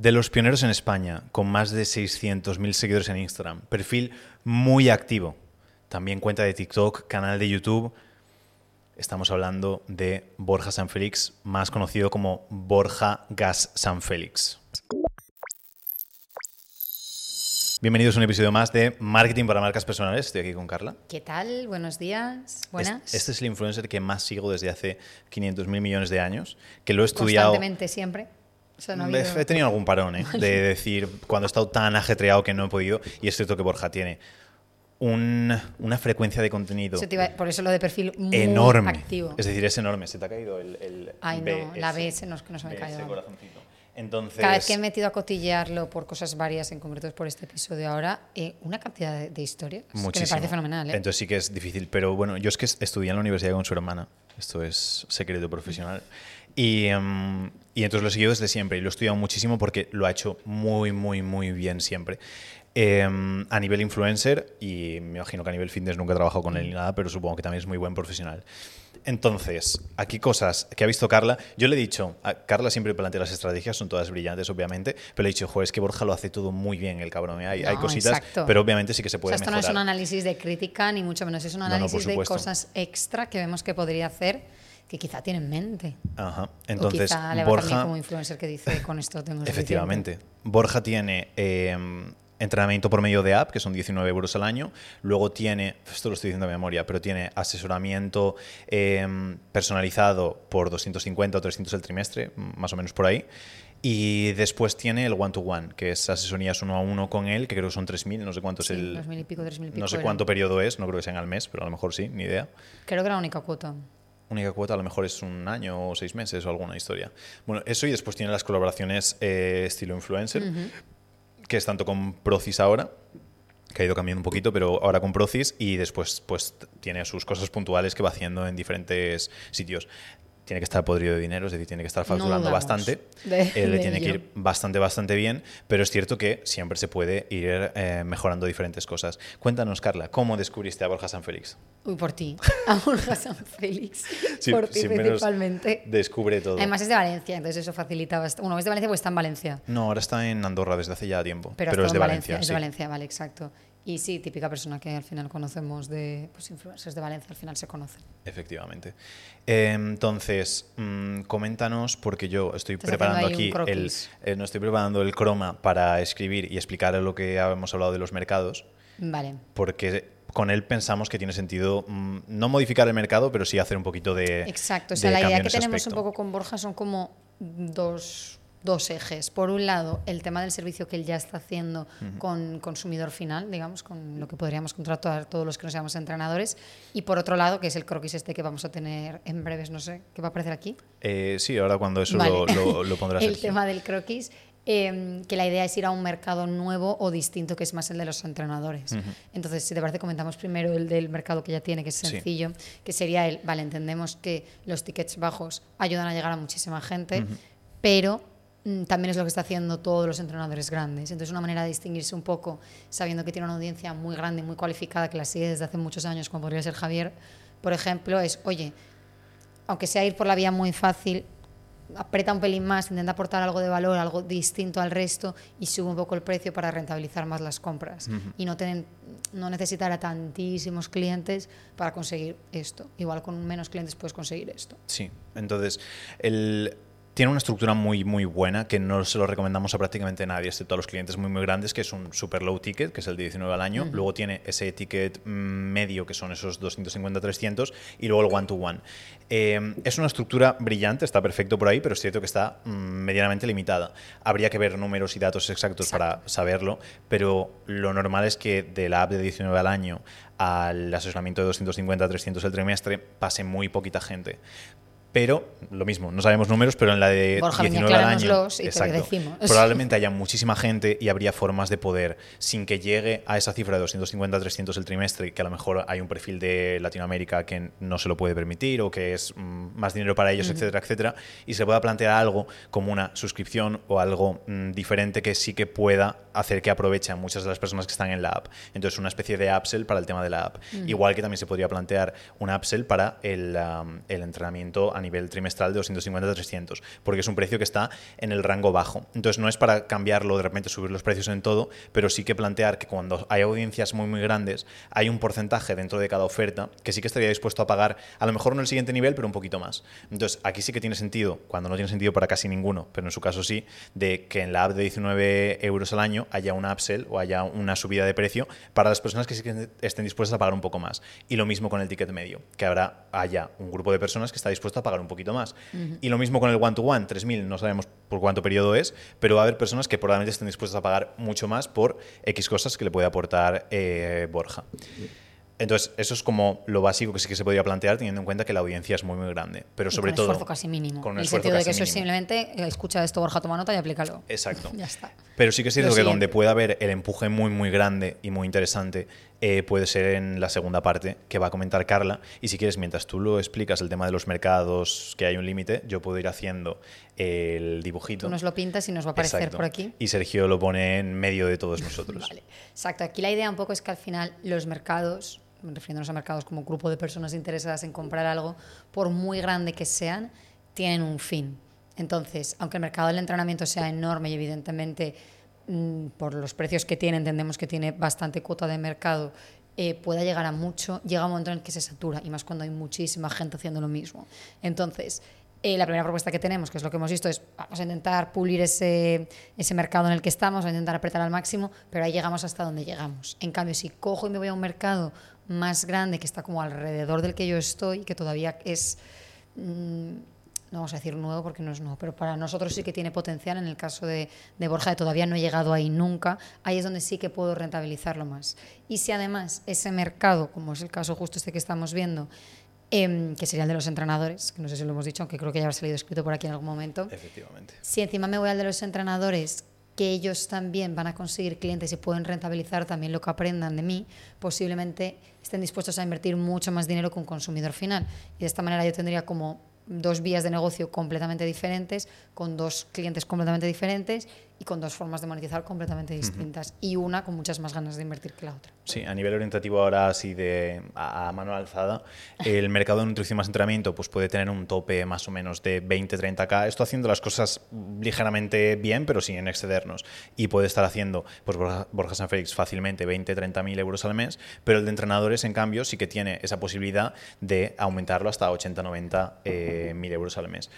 De los pioneros en España, con más de 600.000 seguidores en Instagram, perfil muy activo, también cuenta de TikTok, canal de YouTube. Estamos hablando de Borja San Félix, más conocido como Borja Gas San Félix. Bienvenidos a un episodio más de Marketing para Marcas Personales. Estoy aquí con Carla. ¿Qué tal? Buenos días. Buenas. Este, este es el influencer que más sigo desde hace 500.000 millones de años, que lo he estudiado... Constantemente, siempre. He tenido algún parón, ¿eh? de decir, cuando he estado tan ajetreado que no he podido, y es cierto que Borja tiene una frecuencia de contenido. por eso lo de perfil muy enorme. activo. Es decir, es enorme. Se te ha caído el. Ay, no, la B se nos, que nos ha caído. Entonces, Cada vez que he metido a cotillearlo por cosas varias, en concreto por este episodio ahora, eh, una cantidad de, historias que me parece fenomenal. ¿eh? Entonces sí que es difícil. Pero bueno, yo es que estudié en la universidad con su hermana. Esto es secreto profesional. Y, em, y entonces lo he seguido desde siempre y lo he estudiado muchísimo porque lo ha hecho muy, muy, muy bien siempre. Em, a nivel influencer y me imagino que a nivel fitness nunca he trabajado con él ni nada, pero supongo que también es muy buen profesional. Entonces, aquí cosas que ha visto Carla. Yo le he dicho, a Carla siempre plantea las estrategias, son todas brillantes, obviamente, pero le he dicho, joder, es que Borja lo hace todo muy bien, el cabrón. ¿eh? Hay, hay cositas, pero obviamente sí que se puede o sea, esto no es un análisis de crítica, ni mucho menos, es un análisis de cosas extra que vemos que podría hacer que quizá tiene en mente. Ajá. Entonces, o quizá le va Borja, como influencer que dice, con esto tengo Efectivamente. Borja tiene em, entrenamiento por medio de app, que son 19 euros al año. Luego tiene, esto lo estoy diciendo de memoria, pero tiene asesoramiento em, personalizado por 250 o 300 el trimestre, más o menos por ahí. Y después tiene el one-to-one, que es asesorías uno a uno con él, que creo que son 3.000, no sé cuánto es el... y pico, 3.000 pico no sé cuánto periodo es, no creo que sean al mes, pero a lo mejor sí, ni idea. Creo que la única cuota única cuota a lo mejor es un año o seis meses o alguna historia. Bueno, eso y después tiene las colaboraciones eh, estilo influencer, que es tanto con Procis ahora, que ha ido cambiando un poquito, pero ahora con Procis y después pues tiene sus cosas puntuales que va haciendo en diferentes sitios tiene que estar podrido de dinero, es decir, tiene que estar facturando bastante, eh, le tiene que ir bastante, bastante bien, pero es cierto que siempre se puede ir eh, mejorando diferentes cosas. Cuéntanos, Carla, ¿cómo descubriste a Borja San Félix? Uy, por ti, a Borja San Félix, por ti principalmente. Descubre todo. Además es de Valencia, entonces eso facilita bastante. Uno es de Valencia porque está en Valencia. No, ahora está en Andorra desde hace ya tiempo, pero, es de Valencia. Es de Valencia, vale, exacto. Y sí, típica persona que al final conocemos de pues, influencers de Valencia, al final se conocen. Efectivamente. entonces, mm, coméntanos, porque yo estoy preparando aquí el, eh, no estoy preparando el croma para escribir y explicar lo que hemos hablado de los mercados. Vale. Porque con él pensamos que tiene sentido mm, no modificar el mercado, pero sí hacer un poquito de. Exacto. O sea, la idea que tenemos un poco con Borja son como dos dos ejes. Por un lado, el tema del servicio que él ya está haciendo con consumidor final, digamos, con lo que podríamos contratar todos los que no seamos entrenadores. Y por otro lado, que es el croquis este que vamos a tener en breves, no sé, ¿qué va a aparecer aquí? Eh, sí, ahora cuando eso lo, lo, pondrás El tema del croquis. Em, que la idea es ir a un mercado nuevo o distinto, que es más el de los entrenadores. Entonces, si te parece, comentamos primero el del mercado que ya tiene, que es sencillo, que sería el, vale, entendemos que los tickets bajos ayudan a llegar a muchísima gente, pero también es lo que está haciendo todos los entrenadores grandes. Entonces, una manera de distinguirse un poco, sabiendo que tiene una audiencia muy grande, muy cualificada, que la sigue desde hace muchos años, como podría ser Javier, por ejemplo, es, oye, aunque sea ir por la vía muy fácil, aprieta un pelín más, intenta aportar algo de valor, algo distinto al resto y sube un poco el precio para rentabilizar más las compras y no, tener, no necesitar a tantísimos clientes para conseguir esto. Igual con menos clientes puedes conseguir esto. Sí, entonces el tiene una estructura muy, muy buena que no se lo recomendamos a prácticamente nadie, excepto a los clientes muy, muy grandes, que es un super low ticket, que es el de 19 al año. Luego tiene ese ticket medio, que son esos 250-300, y luego el one-to-one. Eh, es una estructura brillante, está perfecto por ahí, pero es cierto que está mm, medianamente limitada. Habría que ver números y datos exactos para saberlo, pero lo normal es que de la app de 19 al año al asesoramiento de 250-300 el trimestre pase muy poquita gente pero lo mismo, no sabemos números, pero en la de 19 al año, probablemente haya muchísima gente y habría formas de poder, sin que llegue a esa cifra de 250 300 el trimestre, que a lo mejor hay un perfil de Latinoamérica que no se lo puede permitir o que es mm, más dinero para ellos, etcétera, etcétera, y se pueda plantear algo como una suscripción o algo mm, diferente que sí que pueda hacer que aprovechen muchas de las personas que están en la app. Entonces, una especie de upsell para el tema de la app. Igual que también se podría plantear una upsell para el, el entrenamiento a nivel nivel trimestral de 250 a 300, porque es un precio que está en el rango bajo. Entonces no es para cambiarlo, de repente subir los precios en todo, pero sí que plantear que cuando hay audiencias muy muy grandes, hay un porcentaje dentro de cada oferta que sí que estaría dispuesto a pagar, a lo mejor no el siguiente nivel, pero un poquito más. Entonces aquí sí que tiene sentido, cuando no tiene sentido para casi ninguno, pero en su caso sí, de que en la app de 19 euros al año haya una upsell o haya una subida de precio para las personas que sí que estén dispuestas a pagar un poco más. Y lo mismo con el ticket medio, que habrá haya un grupo de personas que está dispuesto a pagar un poquito más. Y lo mismo con el one-to-one, 3.000, no sabemos por cuánto periodo es, pero va a haber personas que probablemente estén dispuestas a pagar mucho más por X cosas que le puede aportar eh, Borja. Entonces, eso es como lo básico que sí que se podría plantear teniendo en cuenta que la audiencia es muy, muy grande. Pero sobre con todo. esfuerzo casi mínimo. Con un en el sentido de que eso es simplemente eh, escucha esto, Borja, toma nota y aplícalo. Exacto. Ya está. Pero sí que es cierto Lo que siguiente. donde puede haber el empuje muy, muy grande y muy interesante eh, puede ser en la segunda parte que va a comentar Carla. Y si quieres, mientras tú lo explicas, el tema de los mercados, que hay un límite, yo puedo ir haciendo el dibujito. Tú nos lo pintas y nos va a aparecer Exacto. por aquí. Y Sergio lo pone en medio de todos nosotros. Vale, exacto. Aquí la idea un poco es que al final los mercados, refiriéndonos a mercados como grupo de personas interesadas en comprar algo, por muy grande que sean, tienen un fin. Entonces, aunque el mercado del entrenamiento sea enorme y evidentemente por los precios que tiene, entendemos que tiene bastante cuota de mercado, eh, pueda llegar a mucho, llega un momento en el que se satura, y más cuando hay muchísima gente haciendo lo mismo. Entonces, eh, la primera propuesta que tenemos, que es lo que hemos visto, es vamos a intentar pulir ese, ese mercado en el que estamos, a intentar apretar al máximo, pero ahí llegamos hasta donde llegamos. En cambio, si cojo y me voy a un mercado más grande que está como alrededor del que yo estoy, que todavía es, mm, no vamos a decir nuevo porque no es nuevo, pero para nosotros sí que tiene potencial, en el caso de, de Borja, que todavía no he llegado ahí nunca, ahí es donde sí que puedo rentabilizarlo más. Y si además ese mercado, como es el caso justo este que estamos viendo, em, que sería el de los entrenadores, que no sé si lo hemos dicho, aunque creo que ya habrá salido escrito por aquí en algún momento. Efectivamente. Si encima me voy al de los entrenadores, que ellos también van a conseguir clientes y pueden rentabilizar también lo que aprendan de mí, posiblemente estén dispuestos a invertir mucho más dinero que un consumidor final. Y de esta manera yo tendría como dos vías de negocio completamente diferentes, con dos clientes completamente diferentes y con dos formas de monetizar completamente distintas. Y una con muchas más ganas de invertir que la otra. Sí, a nivel orientativo ahora así de a, a mano alzada, el mercado de nutrición más entrenamiento pues puede tener un tope más o menos de 20-30k. Esto haciendo las cosas ligeramente bien, pero sin excedernos. Y puede estar haciendo pues Borja, Borja San Félix fácilmente 20-30 mil euros al mes, pero el de entrenadores en cambio sí que tiene esa posibilidad de aumentarlo hasta 80-90 eh, mil euros al mes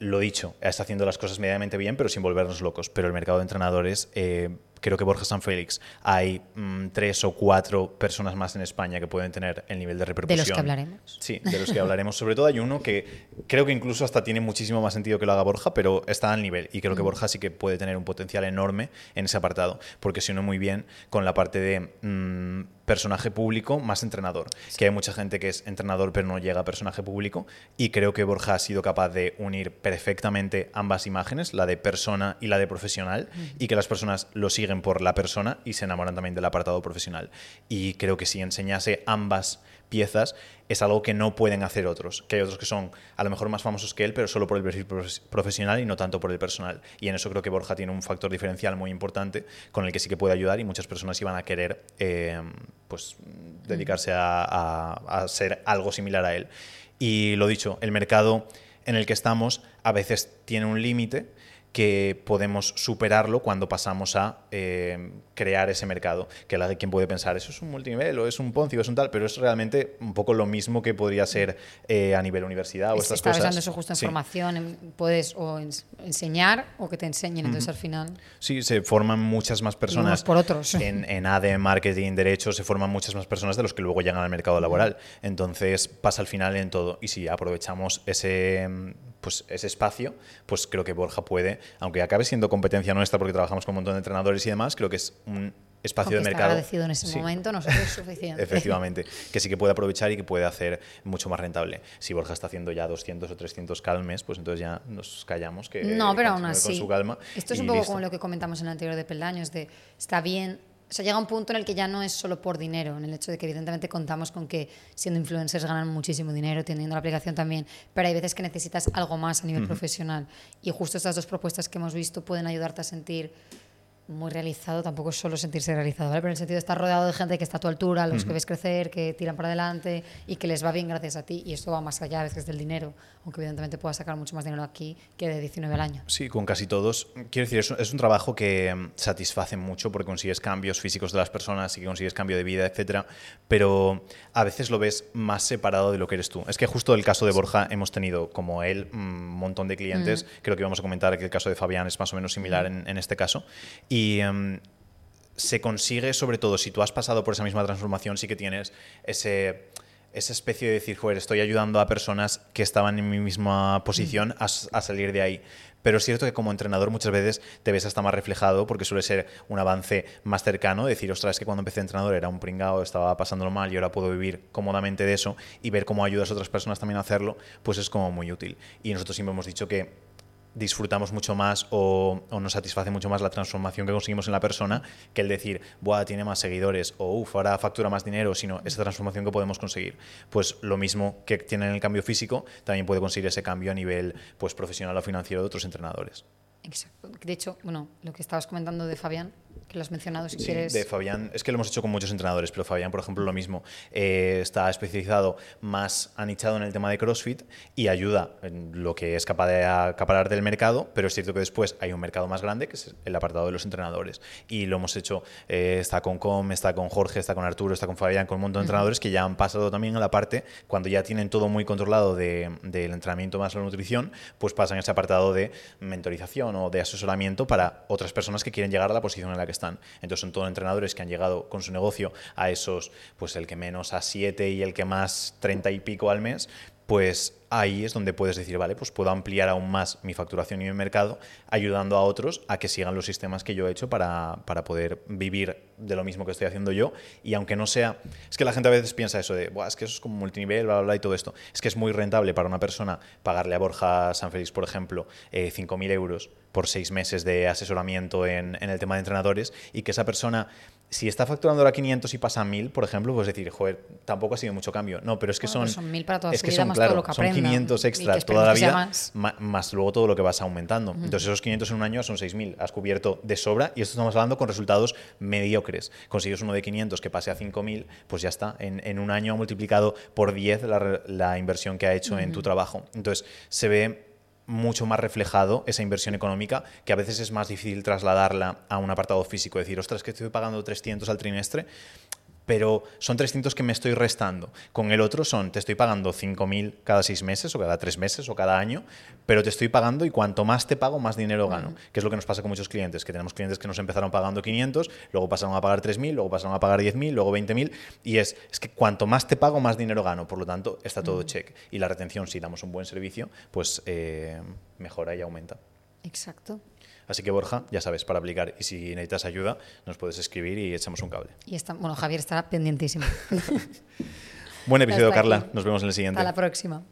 lo dicho, está haciendo las cosas medianamente bien, pero sin volvernos locos. Pero el mercado de entrenadores, eh, creo que Borja San Félix, hay mm, tres o cuatro personas más en España que pueden tener el nivel de De repercusión. los que hablaremos. Sí, de los que hablaremos. Sobre todo hay uno que creo que incluso hasta tiene muchísimo más sentido que lo haga Borja, pero está al nivel. Y creo que Borja sí que puede tener un potencial enorme en ese apartado, porque se une muy bien con la parte de mm, personaje público más entrenador. Que hay mucha gente que es entrenador pero no llega a personaje público. Y creo que Borja ha sido capaz de unir perfectamente ambas imágenes, la de persona y la de profesional, y que las personas lo siguen por la persona y se enamoran también del apartado profesional. Y creo que si enseñase ambas piezas es algo que no pueden hacer otros, que hay otros que son a lo mejor más famosos que él, pero solo por el perfil profes- profesional y no tanto por el personal. Y en eso creo que Borja tiene un factor diferencial muy importante con el que sí que puede ayudar y muchas personas iban a querer eh, pues, dedicarse a, a- a ser algo similar a él. Y lo dicho, el mercado en el que estamos a veces tiene un límite que podemos superarlo cuando pasamos a eh, crear ese mercado. Que la, quien puede pensar, eso es un multinivel o es un Ponzi o es un tal, pero es realmente un poco lo mismo que podría ser eh, a nivel universidad o Es- estas Estaba cosas. usando eso justo en Sí. formación, en- puedes o enseñar o que te enseñen, entonces al final Sí, se forman muchas más personas. por otros. En, en ADE, marketing, derecho, se forman muchas más personas de los que luego llegan al mercado laboral. Entonces pasa al final en todo. Y si aprovechamos ese, pues, ese espacio, pues creo que Borja puede, aunque acabe siendo competencia nuestra porque trabajamos con un montón de entrenadores y demás, creo que es un espacio de mercado. agradecido en ese Sí. momento, nosotros es suficiente. Efectivamente, que sí que puede aprovechar y que puede hacer mucho más rentable. Si Borja está haciendo ya 200 o 300 calmes, pues entonces ya nos callamos que No, pero aún así. con su calma. Esto es un poco listo. como lo que comentamos en el anterior de Peldaños, de está bien. O sea, llega un punto en el que ya no es solo por dinero, en el hecho de que evidentemente contamos con que siendo influencers ganan muchísimo dinero, teniendo la aplicación también, pero hay veces que necesitas algo más a nivel profesional. Y justo estas dos propuestas que hemos visto pueden ayudarte a sentir muy realizado tampoco es solo sentirse realizado, ¿vale? pero en el sentido de estar rodeado de gente que está a tu altura, los que ves crecer, que tiran para adelante y que les va bien gracias a ti. Y esto va más allá a veces del dinero, aunque evidentemente puedas sacar mucho más dinero aquí que de 19 al año. Sí, con casi todos. Quiero decir, es un, es un trabajo que mm, satisface mucho porque consigues cambios físicos de las personas y que consigues cambio de vida, etcétera, pero a veces lo ves más separado de lo que eres tú. Es que justo el caso de Borja hemos tenido, como él, un montón de clientes. Mm. Creo que vamos a comentar que el caso de Fabián es más o menos similar mm. en, en este caso. Y em, se consigue, sobre todo, si tú has pasado por esa misma transformación, sí que tienes ese esa especie de decir, joder, estoy ayudando a personas que estaban en mi misma posición a, a, salir de ahí. Pero es cierto que como entrenador muchas veces te ves hasta más reflejado porque suele ser un avance más cercano, decir, ostras, es que cuando empecé entrenador era un pringado, estaba pasándolo mal y ahora puedo vivir cómodamente de eso y ver cómo ayudas a otras personas también a hacerlo, pues es como muy útil. Y nosotros siempre hemos dicho que disfrutamos mucho más o, nos satisface mucho más la transformación que conseguimos en la persona que el decir, Buah, tiene más seguidores o uff, ahora factura más dinero, sino esa transformación que podemos conseguir. Pues lo mismo que tiene en el cambio físico, también puede conseguir ese cambio a nivel pues, profesional o financiero de otros entrenadores. Exacto. De hecho, bueno, lo que estabas comentando de Fabián, que lo has mencionado, si sí, quieres. De Fabián, es que lo hemos hecho con muchos entrenadores, pero Fabián, por ejemplo, lo mismo. Eh, está especializado más anichado en el tema de CrossFit y ayuda en lo que es capaz de acaparar del mercado, pero es cierto que después hay un mercado más grande, que es el apartado de los entrenadores. Y lo hemos hecho, eh, está con Com, está con Jorge, está con Arturo, está con Fabián, con un montón de entrenadores que ya han pasado también a la parte, cuando ya tienen todo muy controlado del de, entrenamiento más la nutrición, pues pasan a ese apartado de mentorización o de asesoramiento para otras personas que quieren llegar a la posición en la que están. Entonces son todos entrenadores que han llegado con su negocio a esos, pues el que menos a 7 y el que más 30 y pico al mes, pues ahí es donde puedes decir, vale, pues puedo ampliar aún más mi facturación y mi mercado, ayudando a otros a que sigan los sistemas que yo he hecho para, para, poder vivir de lo mismo que estoy haciendo yo. Y aunque no sea, es que la gente a veces piensa eso de, es que eso es como multinivel, bla, bla, bla, y todo esto. Es que es muy rentable para una persona pagarle a Borja San Félix, por ejemplo, eh, 5.000 euros por seis meses de asesoramiento en, en el tema de entrenadores y que esa persona si está facturando ahora 500 y pasa a 1000, por ejemplo, pues decir, joder, tampoco ha sido mucho cambio. No, pero es que son. son 1000 para toda es que vida, son, más claro, todo lo que son 500 extra toda la vida, más. más. luego todo lo que vas aumentando. Entonces, esos 500 en un año son 6000. Has cubierto de sobra y esto estamos hablando con resultados mediocres. Consigues uno de 500 que pase a 5000, pues ya está. En, en un año ha multiplicado por 10 la, la inversión que ha hecho en tu trabajo. Entonces, se ve mucho más reflejado esa inversión económica, que a veces es más difícil trasladarla a un apartado físico. Decir, ostras, que estoy pagando 300 al trimestre, pero son 300 que me estoy restando. Con el otro son, te estoy pagando 5.000 cada seis meses o cada tres meses o cada año, pero te estoy pagando y cuanto más te pago, más dinero gano. Que es lo que nos pasa con muchos clientes, que tenemos clientes que nos empezaron pagando 500, luego pasaron a pagar 3.000, luego pasaron a pagar 10.000, luego 20.000, y es, es que cuanto más te pago, más dinero gano. Por lo tanto, está todo check. Y la retención, si damos un buen servicio, pues eh, mejora y aumenta. Exacto. Así que Borja, ya sabes, para aplicar y si necesitas ayuda, nos puedes escribir y echamos un cable. Y está, bueno, Javier estará pendientísimo. Buen episodio, Carla. Nos vemos en el siguiente. Hasta la próxima.